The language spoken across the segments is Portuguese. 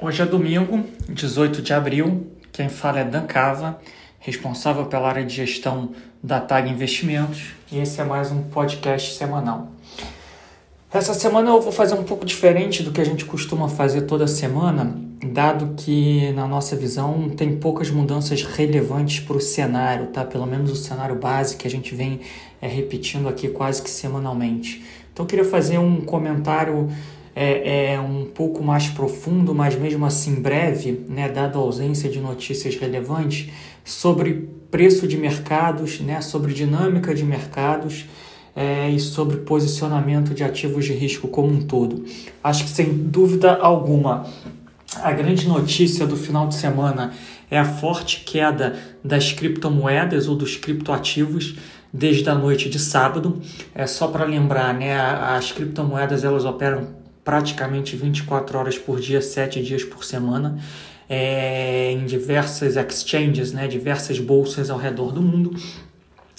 Hoje é domingo, 18 de abril. Quem fala é Dan Cava, responsável pela área de gestão da TAG Investimentos, e esse é mais um podcast semanal. Essa semana eu vou fazer um pouco diferente do que a gente costuma fazer toda semana, dado que, na nossa visão, tem poucas mudanças relevantes para o cenário, tá? Pelo menos o cenário base que a gente vem é, repetindo aqui quase que semanalmente. Então eu queria fazer um comentário é, é, um pouco mais profundo, mas mesmo assim breve, né, dada a ausência de notícias relevantes, sobre preço de mercados, né, sobre dinâmica de mercados é, e sobre posicionamento de ativos de risco como um todo. Acho que sem dúvida alguma a grande notícia do final de semana é a forte queda das criptomoedas ou dos criptoativos desde a noite de sábado. É só para lembrar, né, as criptomoedas elas operam praticamente 24 horas por dia, 7 dias por semana, é, em diversas exchanges, né, diversas bolsas ao redor do mundo.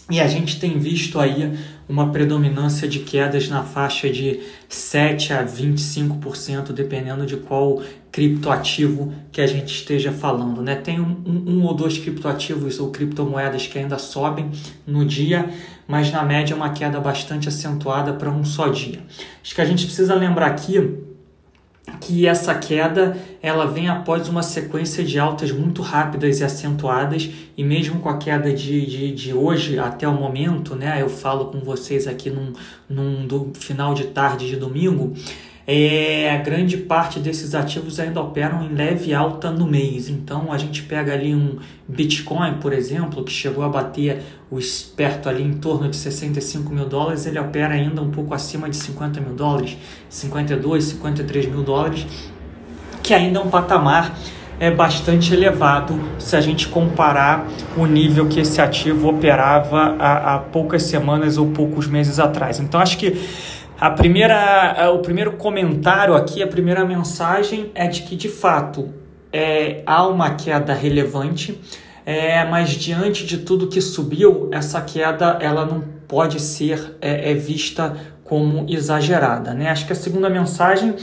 E a gente tem visto aí uma predominância de quedas na faixa de 7 a 25%, dependendo de qual criptoativo que a gente esteja falando. Né? Tem um, um, ou dois criptoativos ou criptomoedas que ainda sobem no dia, mas na média é uma queda bastante acentuada para um só dia. Acho que a gente precisa lembrar aqui que essa queda ela vem após uma sequência de altas muito rápidas e acentuadas e mesmo com a queda de, de, de hoje até o momento, né, eu falo com vocês aqui num, num do final de tarde de domingo, é, a grande parte desses ativos ainda operam em leve alta no mês. Então a gente pega ali um Bitcoin, por exemplo, que chegou a bater o esperto ali em torno de 65 mil dólares, ele opera ainda um pouco acima de 50 mil dólares, 52, 53 mil dólares, que ainda é um patamar é bastante elevado se a gente comparar o nível que esse ativo operava há, há poucas semanas ou poucos meses atrás. Então acho que a primeira, o primeiro comentário aqui, a primeira mensagem é de que de fato é, há uma queda relevante, é, mas diante de tudo que subiu, essa queda ela não pode ser é, é vista como exagerada. Né? Acho que a segunda mensagem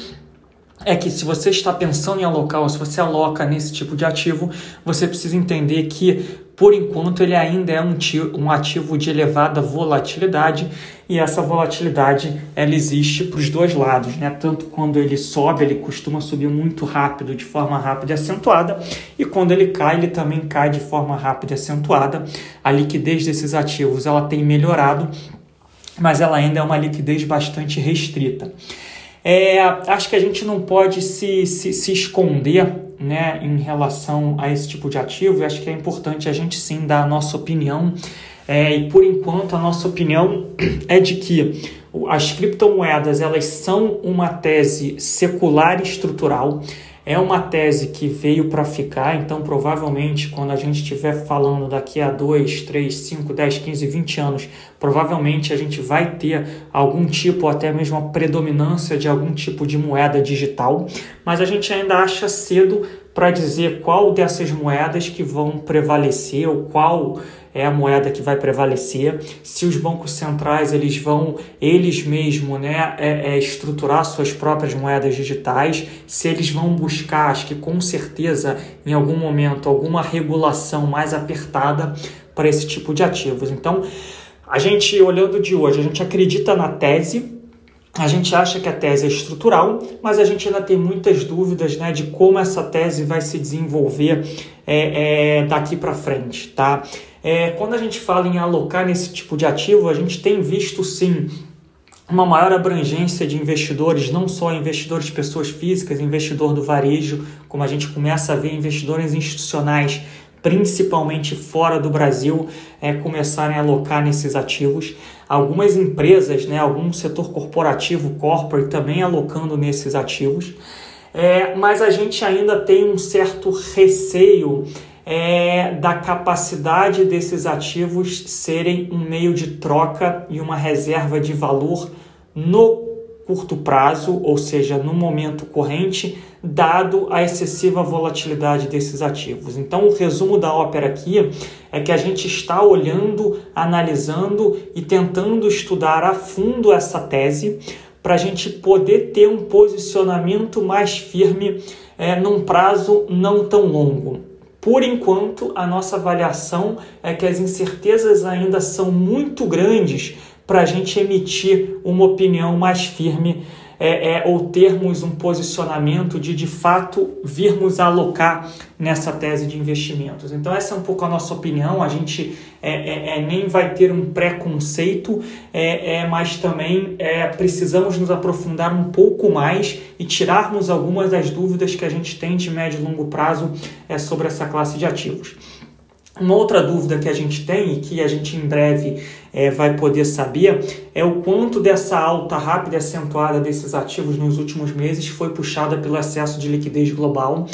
é que se você está pensando em alocar ou se você aloca nesse tipo de ativo, você precisa entender que por enquanto ele ainda é um, um ativo de elevada volatilidade e essa volatilidade ela existe para os dois lados, né? Tanto quando ele sobe, ele costuma subir muito rápido, de forma rápida e acentuada, e quando ele cai, ele também cai de forma rápida e acentuada. A liquidez desses ativos ela tem melhorado, mas ela ainda é uma liquidez bastante restrita. É, acho que a gente não pode se, se, se esconder né, em relação a esse tipo de ativo, acho que é importante a gente sim dar a nossa opinião. É, e por enquanto a nossa opinião é de que as criptomoedas elas são uma tese secular e estrutural. É uma tese que veio para ficar, então provavelmente quando a gente estiver falando daqui a 2, 3, 5, 10, 15, 20 anos, provavelmente a gente vai ter algum tipo, até mesmo a predominância de algum tipo de moeda digital, mas a gente ainda acha cedo para dizer qual dessas moedas que vão prevalecer ou qual é a moeda que vai prevalecer, se os bancos centrais eles vão eles mesmos né, é, é, estruturar suas próprias moedas digitais, se eles vão buscar, acho que com certeza em algum momento, alguma regulação mais apertada para esse tipo de ativos. Então, a gente olhando de hoje, a gente acredita na tese, a gente acha que a tese é estrutural, mas a gente ainda tem muitas dúvidas né, de como essa tese vai se desenvolver é, é, daqui para frente, tá? É, quando a gente fala em alocar nesse tipo de ativo, a gente tem visto sim uma maior abrangência de investidores, não só investidores pessoas físicas, investidor do varejo, como a gente começa a ver investidores institucionais, principalmente fora do Brasil, é, começarem a alocar nesses ativos. Algumas empresas, né, algum setor corporativo, corporate, também alocando nesses ativos. É, mas a gente ainda tem um certo receio é, da capacidade desses ativos serem um meio de troca e uma reserva de valor no curto prazo, ou seja, no momento corrente, dado a excessiva volatilidade desses ativos. Então, o resumo da ópera aqui é que a gente está olhando, analisando e tentando estudar a fundo essa tese para a gente poder ter um posicionamento mais firme é, num prazo não tão longo. Por enquanto, a nossa avaliação é que as incertezas ainda são muito grandes para a gente emitir uma opinião mais firme é, é, ou termos um posicionamento de de fato virmos alocar nessa tese de investimentos. Então, essa é um pouco a nossa opinião. A gente é, é, é nem vai ter um preconceito, é, é, mas também precisamos nos aprofundar um pouco mais e tirarmos algumas das dúvidas que a gente tem de médio e longo prazo sobre essa classe de ativos. Uma outra dúvida que a gente tem e que a gente em breve é, vai poder saber é o quanto dessa alta rápida e acentuada desses ativos nos últimos meses foi puxada pelo excesso de liquidez global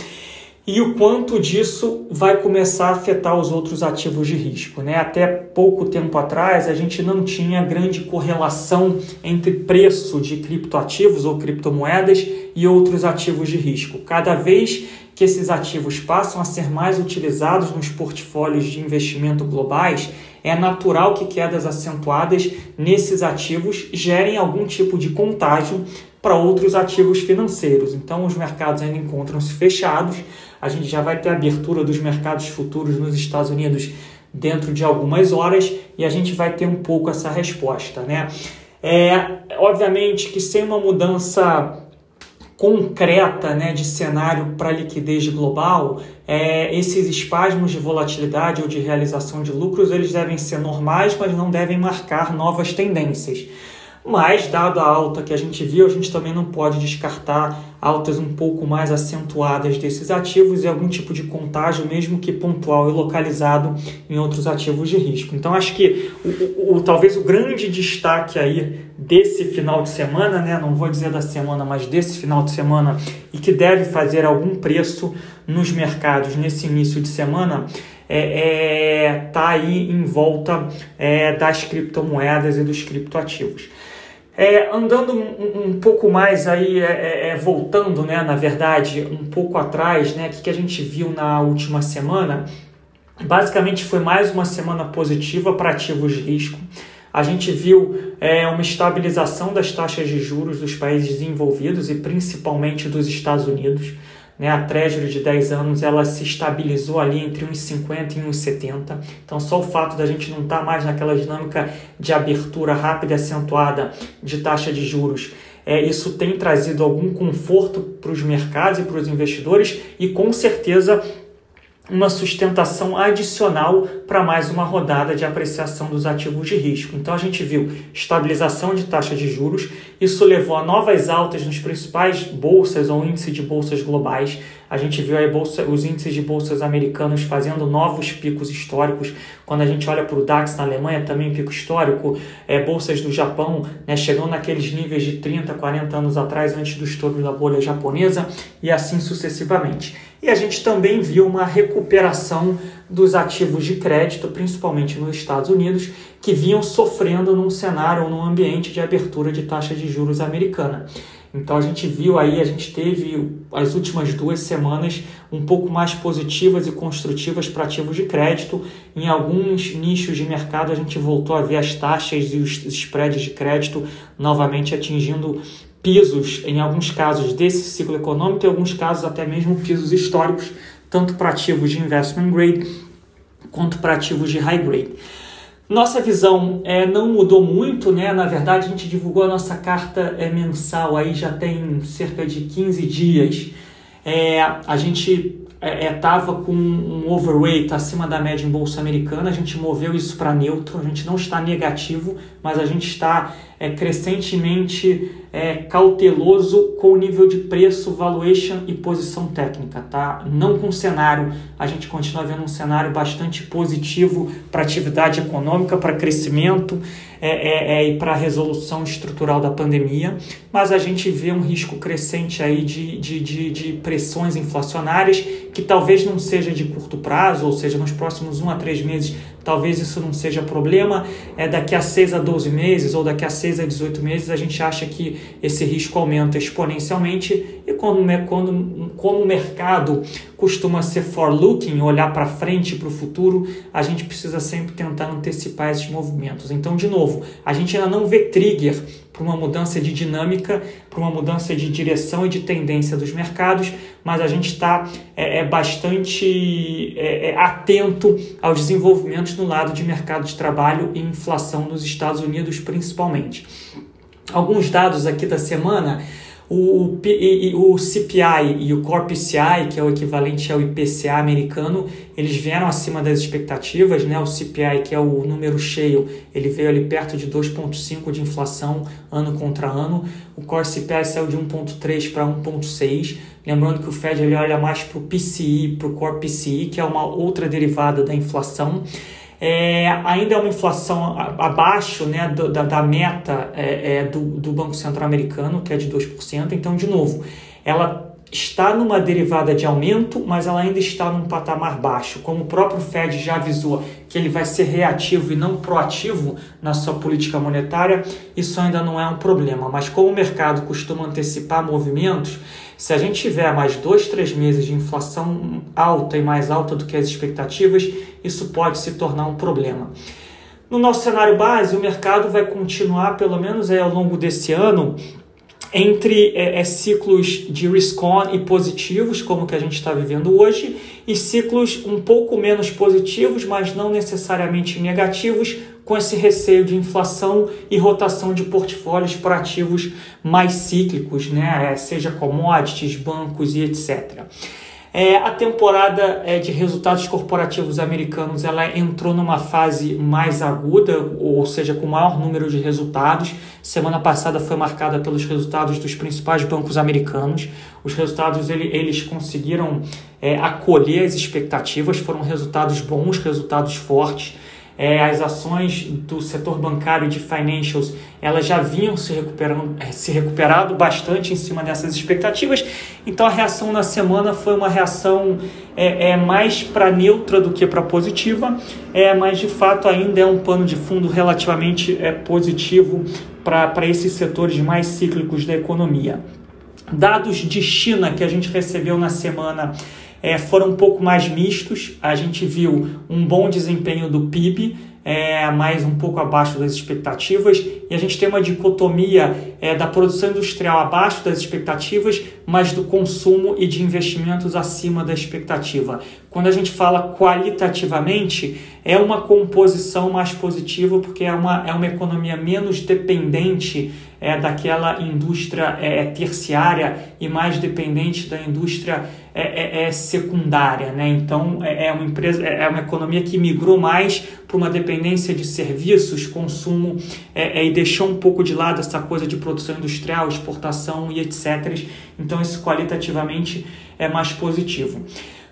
e o quanto disso vai começar a afetar os outros ativos de risco. Né? Até pouco tempo atrás, a gente não tinha grande correlação entre preço de criptoativos ou criptomoedas e outros ativos de risco. Cada vez que esses ativos passam a ser mais utilizados nos portfólios de investimento globais, é natural que quedas acentuadas nesses ativos gerem algum tipo de contágio para outros ativos financeiros. Então, os mercados ainda encontram-se fechados. A gente já vai ter abertura dos mercados futuros nos Estados Unidos dentro de algumas horas e a gente vai ter um pouco essa resposta, né? É, obviamente que sem uma mudança concreta né, de cenário para liquidez global, é, esses espasmos de volatilidade ou de realização de lucros eles devem ser normais, mas não devem marcar novas tendências. Mas, dado a alta que a gente viu, a gente também não pode descartar altas um pouco mais acentuadas desses ativos e algum tipo de contágio, mesmo que pontual e localizado em outros ativos de risco. Então, acho que o, o, o talvez o grande destaque aí desse final de semana, né, não vou dizer da semana, mas desse final de semana, e que deve fazer algum preço nos mercados nesse início de semana, é, é tá aí em volta é, das criptomoedas e dos criptoativos. É, andando um, um, pouco mais aí, é, é, é, voltando, né, na verdade, um pouco atrás, né, o que a gente viu na última semana, basicamente foi mais uma semana positiva para ativos de risco. A gente viu é, uma estabilização das taxas de juros dos países desenvolvidos e principalmente dos Estados Unidos. Né, a Treasury de 10 anos ela se estabilizou ali entre 1,50 e 1,70. Então, só o fato da gente não estar tá mais naquela dinâmica de abertura rápida e acentuada de taxa de juros, é, isso tem trazido algum conforto para os mercados e para os investidores e com certeza uma sustentação adicional para mais uma rodada de apreciação dos ativos de risco. Então a gente viu estabilização de taxa de juros, isso levou a novas altas nos principais bolsas ou índice de bolsas globais. A gente viu bolsa, os índices de bolsas americanos fazendo novos picos históricos. Quando a gente olha para o DAX na Alemanha, também pico histórico. É, bolsas do Japão né, chegando naqueles níveis de 30, 40 anos atrás, antes do estouro da bolha japonesa, e assim sucessivamente. E a gente também viu uma recuperação dos ativos de crédito, principalmente nos Estados Unidos, que vinham sofrendo num cenário ou num ambiente de abertura de taxa de juros americana. Então a gente viu aí, a gente teve as últimas duas semanas um pouco mais positivas e construtivas para ativos de crédito. Em alguns nichos de mercado a gente voltou a ver as taxas e os spreads de crédito novamente atingindo pisos, em alguns casos, desse ciclo econômico, em alguns casos até mesmo pisos históricos, tanto para ativos de investment grade quanto para ativos de high grade. Nossa visão é, não mudou muito, né? Na verdade, a gente divulgou a nossa carta é, mensal aí já tem cerca de 15 dias. É, a gente estava é, com um overweight acima da média em bolsa americana, a gente moveu isso para neutro, a gente não está negativo, mas a gente está é, crescentemente é, cauteloso com o nível de preço, valuation e posição técnica, tá? Não com cenário, a gente continua vendo um cenário bastante positivo para atividade econômica, para crescimento é, é, é, e para resolução estrutural da pandemia, mas a gente vê um risco crescente aí de, de, de, de pressões inflacionárias que talvez não seja de curto prazo, ou seja, nos próximos um a três meses talvez isso não seja problema. É, daqui a 6 a 12 meses ou daqui a 6 a 18 meses, a gente acha que esse risco aumenta exponencialmente. E quando, quando, como o mercado costuma ser forward-looking, olhar para frente, para o futuro, a gente precisa sempre tentar antecipar esses movimentos. Então, de novo, a gente ainda não vê trigger para uma mudança de dinâmica, para uma mudança de direção e de tendência dos mercados, mas a gente está é, é, bastante é, é, atento aos desenvolvimentos no lado de mercado de trabalho e inflação nos Estados Unidos, principalmente. Alguns dados aqui da semana o, o CPI e o Core PCI, que é o equivalente ao IPCA americano, eles vieram acima das expectativas, né? O CPI, que é o número cheio, ele veio ali perto de 2,5 de inflação ano contra ano. O Core CPI saiu de 1,3 para 1,6. Lembrando que o Fed ele olha mais para o PCI, para o Core PCI, que é uma outra derivada da inflação. É, ainda é uma inflação abaixo né, da, da, meta é, é, do, do Banco Central Americano, que é de 2%. Então, de novo, ela está numa derivada de aumento, mas ela ainda está num patamar baixo. Como o próprio Fed já avisou que ele vai ser reativo e não proativo na sua política monetária, isso ainda não é um problema. Mas como o mercado costuma antecipar movimentos, se a gente tiver mais dois, três meses de inflação alta e mais alta do que as expectativas, isso pode se tornar um problema. No nosso cenário base, o mercado vai continuar, pelo menos aí, ao longo desse ano, entre é, é, ciclos de risk-on e positivos, como que a gente está vivendo hoje, e ciclos um pouco menos positivos, mas não necessariamente negativos, com esse receio de inflação e rotação de portfólios para ativos mais cíclicos, né? É, seja commodities, bancos e etc. É, a temporada é, de resultados corporativos americanos ela entrou numa fase mais aguda, ou seja, com maior número de resultados. Semana passada foi marcada pelos resultados dos principais bancos americanos. Os resultados ele, eles conseguiram é, acolher as expectativas, foram resultados bons, resultados fortes é, as ações do setor bancário de financials elas já vinham se recuperando, é, se recuperado bastante em cima dessas expectativas. Então a reação na semana foi uma reação é, é mais para neutra do que para positiva, é, mas de fato ainda é um pano de fundo relativamente é, positivo para esses setores mais cíclicos da economia. Dados de China que a gente recebeu na semana é, foram um pouco mais mistos. A gente viu um bom desempenho do PIB, é, mais um pouco abaixo das expectativas, e a gente tem uma dicotomia é, da produção industrial abaixo das expectativas, mas do consumo e de investimentos acima da expectativa. Quando a gente fala qualitativamente, é uma composição mais positiva, porque é uma, é uma economia menos dependente é, daquela indústria é, terciária e mais dependente da indústria é, é, é secundária. Né? Então, é, é uma empresa, é, é uma economia que migrou mais para uma dependência de serviços, consumo, e deixou um pouco de lado essa coisa de produção industrial, exportação e etc. Então, isso qualitativamente é mais positivo.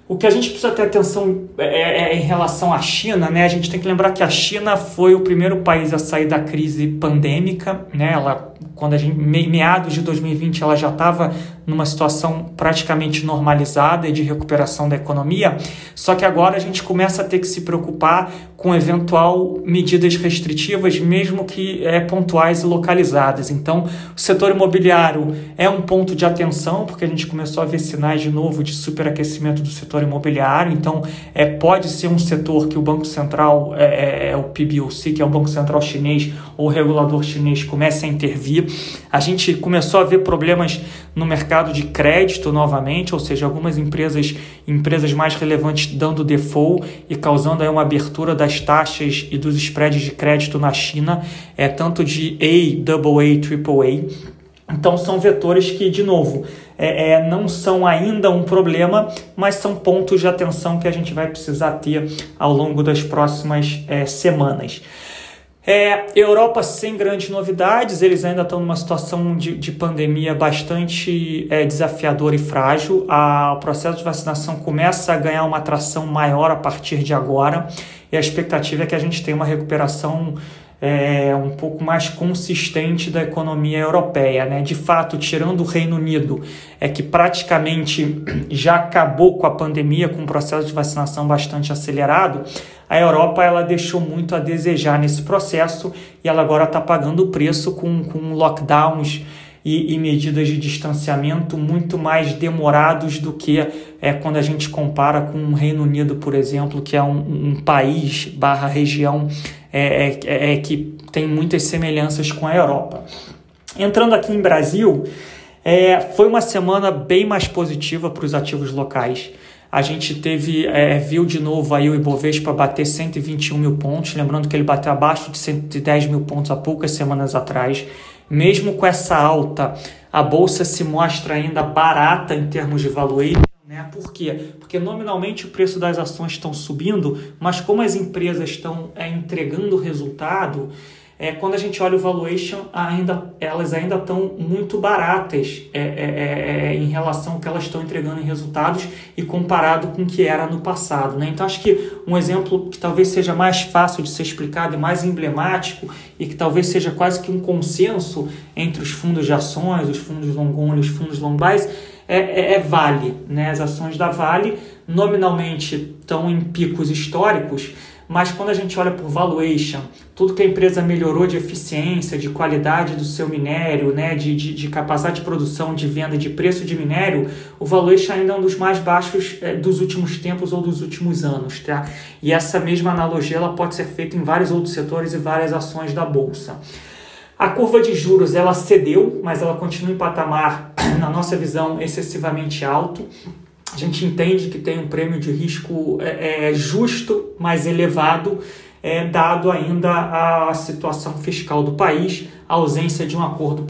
O que a gente precisa ter atenção é, é, em relação à China, né? A gente tem que lembrar que a China foi o primeiro país a sair da crise pandêmica, né? Ela, quando a gente meados de 2020, ela já estava numa situação praticamente normalizada e de recuperação da economia. Só que agora a gente começa a ter que se preocupar com eventual medidas restritivas, mesmo que é, pontuais e localizadas. Então, o setor imobiliário é um ponto de atenção, porque a gente começou a ver sinais de novo de superaquecimento do setor imobiliário. Então, é, pode ser um setor que o Banco Central, é, é, o PBOC, que é o Banco Central chinês, ou o regulador chinês, comece a intervir. A gente começou a ver problemas no mercado de crédito novamente, ou seja, algumas empresas, empresas mais relevantes dando default e causando aí uma abertura das taxas e dos spreads de crédito na China, é tanto de A, AA, AAA. Então são vetores que, de novo, é, é, não são ainda um problema, mas são pontos de atenção que a gente vai precisar ter ao longo das próximas é, semanas. É, Europa sem grandes novidades, eles ainda estão numa situação de, de pandemia bastante é, desafiadora e frágil. A, o processo de vacinação começa a ganhar uma atração maior a partir de agora e a expectativa é que a gente tenha uma recuperação é, um pouco mais consistente da economia europeia. Né? De fato, tirando o Reino Unido, é que praticamente já acabou com a pandemia, com um processo de vacinação bastante acelerado, a Europa ela deixou muito a desejar nesse processo e ela agora está pagando o preço com, com lockdowns e, e, medidas de distanciamento muito mais demorados do que é, quando a gente compara com o Reino Unido, por exemplo, que é um, um país barra região é, é, é, que tem muitas semelhanças com a Europa. Entrando aqui em Brasil, é, foi uma semana bem mais positiva para os ativos locais. A gente teve, é, viu de novo aí o Ibovespa bater 121 mil pontos, lembrando que ele bateu abaixo de 110 mil pontos há poucas semanas atrás. Mesmo com essa alta, a bolsa se mostra ainda barata em termos de valuation. Né? Por quê? Porque nominalmente o preço das ações estão subindo, mas como as empresas estão é, entregando resultado, é, quando a gente olha o valuation, ainda, elas ainda estão muito baratas é, é, é, é, em relação ao que elas estão entregando em resultados e comparado com o que era no passado. Né? Então, acho que um exemplo que talvez seja mais fácil de ser explicado e mais emblemático e que talvez seja quase que um consenso entre os fundos de ações, os fundos long only, os fundos long buys, é, é, é Vale. Né? As ações da Vale nominalmente estão em picos históricos, mas quando a gente olha por valuation, tudo que a empresa melhorou de eficiência, de qualidade do seu minério, né, de, de, de capacidade de produção, de venda, de preço de minério, o valuation ainda é um dos mais baixos é, dos últimos tempos ou dos últimos anos. Tá? E essa mesma analogia ela pode ser feita em vários outros setores e várias ações da Bolsa. A curva de juros ela cedeu, mas ela continua em patamar, na nossa visão, excessivamente alto. A gente entende que tem um prêmio de risco é, é, justo, mas elevado, é, dado ainda a situação fiscal do país, a ausência de um acordo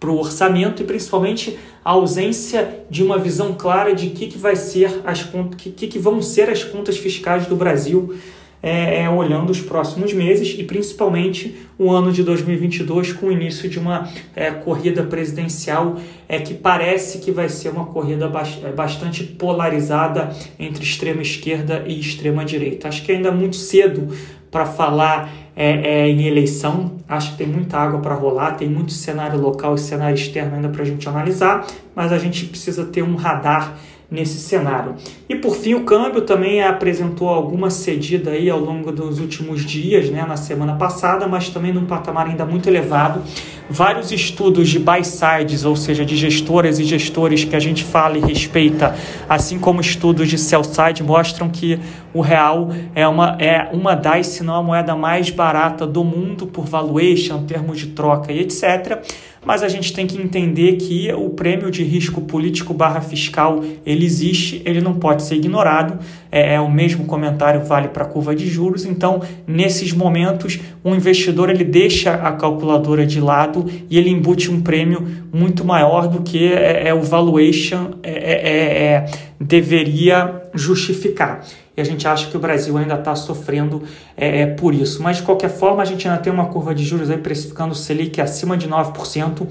para o orçamento e principalmente a ausência de uma visão clara de que, que vai ser as que, que vão ser as contas fiscais do Brasil é, é, olhando os próximos meses e principalmente o ano de 2022 com o início de uma é, corrida presidencial é, que parece que vai ser uma corrida é, bastante polarizada entre extrema esquerda e extrema direita. Acho que ainda é muito cedo para falar é, é, em eleição. Acho que tem muita água para rolar, tem muito cenário local e cenário externo ainda para a gente analisar, mas a gente precisa ter um radar nesse cenário. E por fim, o câmbio também apresentou alguma cedida aí ao longo dos últimos dias, né, na semana passada, mas também num patamar ainda muito elevado. Vários estudos de buy sides, ou seja, de gestoras e gestores que a gente fala e respeita, assim como estudos de sell side, mostram que o real é uma, é uma das, se não a moeda mais barata do mundo por valuation, termos de troca e etc mas a gente tem que entender que o prêmio de risco político barra fiscal ele existe, ele não pode ser ignorado. É, é o mesmo comentário vale para a curva de juros. Então, nesses momentos, o investidor ele deixa a calculadora de lado e ele embute um prêmio muito maior do que é, é o valuation é, é, é, é deveria justificar e a gente acha que o Brasil ainda está sofrendo é, é, por isso. Mas de qualquer forma, a gente ainda tem uma curva de juros aí precificando o Selic acima de 9%.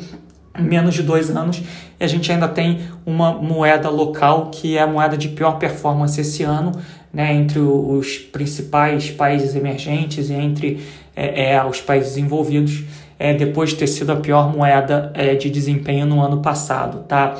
Em menos de dois anos, e a gente ainda tem uma moeda local que é a moeda de pior performance esse ano, né, entre os principais países emergentes e entre é, é, os países envolvidos, é, depois de ter sido a pior moeda é, de desempenho no ano passado. Tá?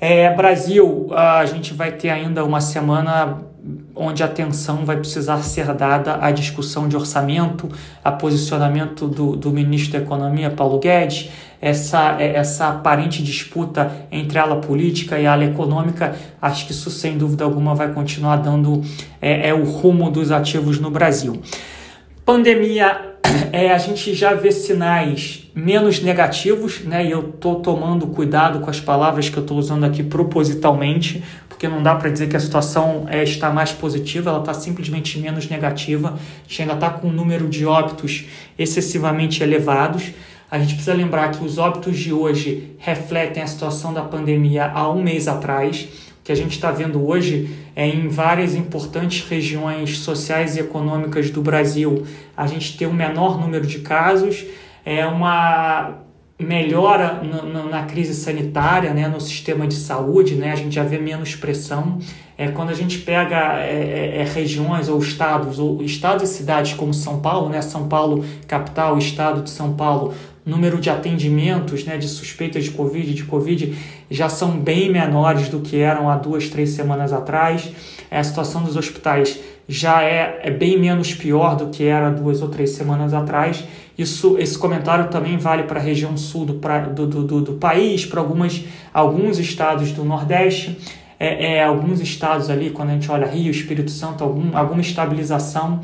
É, Brasil, a gente vai ter ainda uma semana onde a atenção vai precisar ser dada à discussão de orçamento, a posicionamento do, do ministro da Economia, Paulo Guedes, essa, essa aparente disputa entre a ala política e a ala econômica, acho que isso sem dúvida alguma vai continuar dando é, é o rumo dos ativos no Brasil. Pandemia, é, a gente já vê sinais menos negativos, né? E eu estou tomando cuidado com as palavras que eu estou usando aqui propositalmente, porque não dá para dizer que a situação é, está mais positiva, ela está simplesmente menos negativa. A gente ainda está com um número de óbitos excessivamente elevados. A gente precisa lembrar que os óbitos de hoje refletem a situação da pandemia há um mês atrás. O que a gente está vendo hoje é em várias importantes regiões sociais e econômicas do Brasil, a gente tem um menor número de casos, é uma melhora na, na, crise sanitária, né, no sistema de saúde, né, a gente já vê menos pressão. É, quando a gente pega é, é, é, regiões ou estados, ou estados e cidades como São Paulo, né, São Paulo capital, estado de São Paulo, número de atendimentos né, de suspeitas de Covid, de Covid, já são bem menores do que eram há duas, três semanas atrás. É, a situação dos hospitais já é, é bem menos pior do que era duas ou três semanas atrás. Isso, esse comentário também vale para a região sul do, do, do, do país, para alguns estados do Nordeste, é, é, alguns estados ali, quando a gente olha Rio, Espírito Santo, algum, alguma estabilização.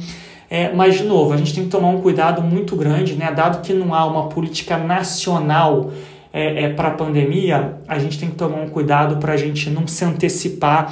É, mas, de novo, a gente tem que tomar um cuidado muito grande, né? dado que não há uma política nacional é, é para a pandemia, a gente tem que tomar um cuidado para a gente não se antecipar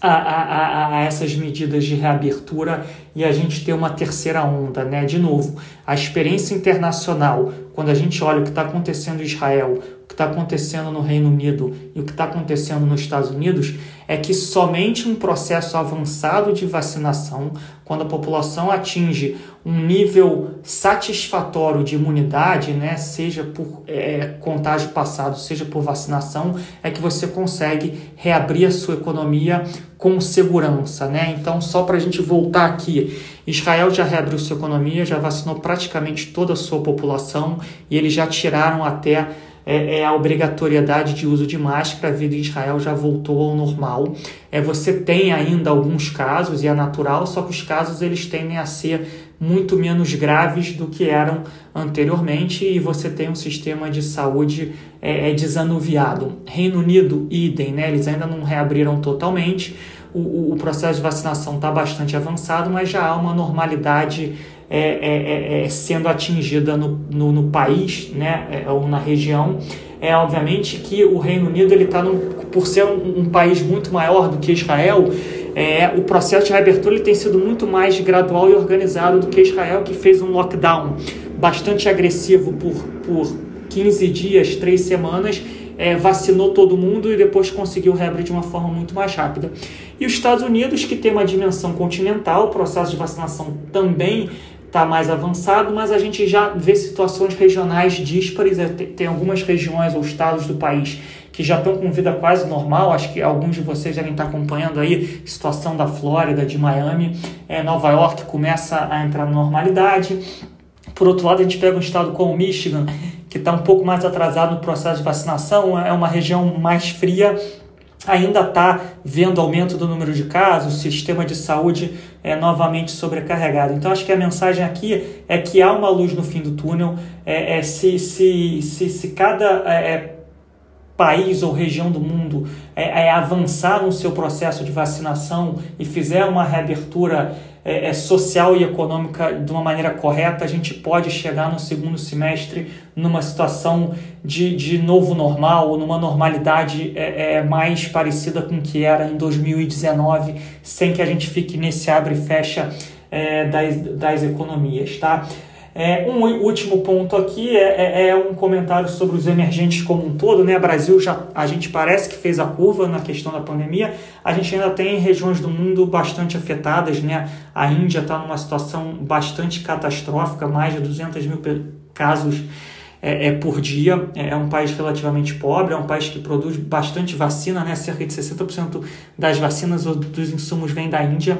a, a, a, essas medidas de reabertura e a gente ter uma terceira onda, né? De novo, a experiência internacional, quando a gente olha o que está acontecendo em Israel, que está acontecendo no Reino Unido e o que está acontecendo nos Estados Unidos, é que somente um processo avançado de vacinação, quando a população atinge um nível satisfatório de imunidade, né, seja por é, contágio passado, seja por vacinação, é que você consegue reabrir a sua economia com segurança. Né? Então, só para a gente voltar aqui, Israel já reabriu sua economia, já vacinou praticamente toda a sua população e eles já tiraram até é, é, a obrigatoriedade de uso de máscara, a vida em Israel já voltou ao normal. É, você tem ainda alguns casos, e é natural, só que os casos eles tendem a ser muito menos graves do que eram anteriormente e você tem um sistema de saúde é, é desanuviado. Reino Unido, idem, né? eles ainda não reabriram totalmente, o, o processo de vacinação está bastante avançado, mas já há uma normalidade é, é, é, é, sendo atingida no, no, no país né, é, ou na região. É obviamente que o Reino Unido ele está por ser um, um, país muito maior do que Israel, é, o processo de reabertura ele tem sido muito mais gradual e organizado do que Israel, que fez um lockdown bastante agressivo por, por 15 dias, 3 semanas, é, vacinou todo mundo e depois conseguiu reabrir de uma forma muito mais rápida. E os Estados Unidos, que tem uma dimensão continental, o processo de vacinação também está mais avançado, mas a gente já vê situações regionais díspares. É, tem algumas regiões ou estados do país que já estão com vida quase normal. Acho que alguns de vocês devem estar acompanhando aí situação da Flórida, de Miami. É, Nova York começa a entrar na normalidade. Por outro lado, a gente pega um estado como Michigan, que está um pouco mais atrasado no processo de vacinação, é uma região mais fria, ainda está vendo aumento do número de casos, o sistema de saúde é novamente sobrecarregado. Então, acho que a mensagem aqui é que há uma luz no fim do túnel. É, é se, se, se, se cada é, é país ou região do mundo é, é, avançar no seu processo de vacinação e fizer uma reabertura é, é, social e econômica de uma maneira correta, a gente pode chegar no segundo semestre numa situação de, de novo normal, numa normalidade é, é, mais parecida com o que era em 2019, sem que a gente fique nesse abre e fecha é, das, das economias, tá? É, um último ponto aqui é, é, é, um comentário sobre os emergentes como um todo. Né? Brasil já a gente parece que fez a curva na questão da pandemia. A gente ainda tem regiões do mundo bastante afetadas. Né? A Índia está numa situação bastante catastrófica, mais de 200 mil casos é, é, por dia. É, é um país relativamente pobre, é um país que produz bastante vacina, né? cerca de 60% das vacinas ou dos insumos vem da Índia.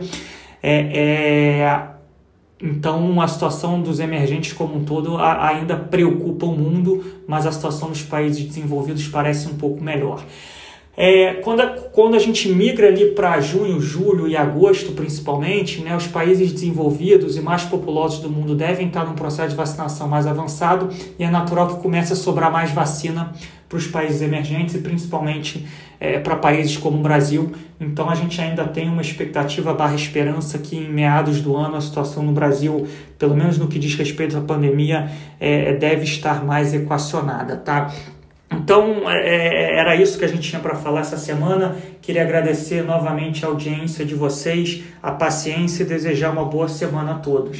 É, é, então, a situação dos emergentes como um todo ainda preocupa o mundo, mas a situação dos países desenvolvidos parece um pouco melhor. É, quando, a, quando a gente migra ali para junho, julho e agosto, principalmente, né, os países desenvolvidos e mais populosos do mundo devem estar num processo de vacinação mais avançado e é natural que comece a sobrar mais vacina para os países emergentes e principalmente é, para países como o Brasil. Então a gente ainda tem uma expectativa barra esperança que em meados do ano a situação no Brasil, pelo menos no que diz respeito à pandemia, é, deve estar mais equacionada, tá? Então, é, é, era isso que a gente tinha para falar essa semana. Queria agradecer novamente a audiência de vocês, a paciência e desejar uma boa semana a todos.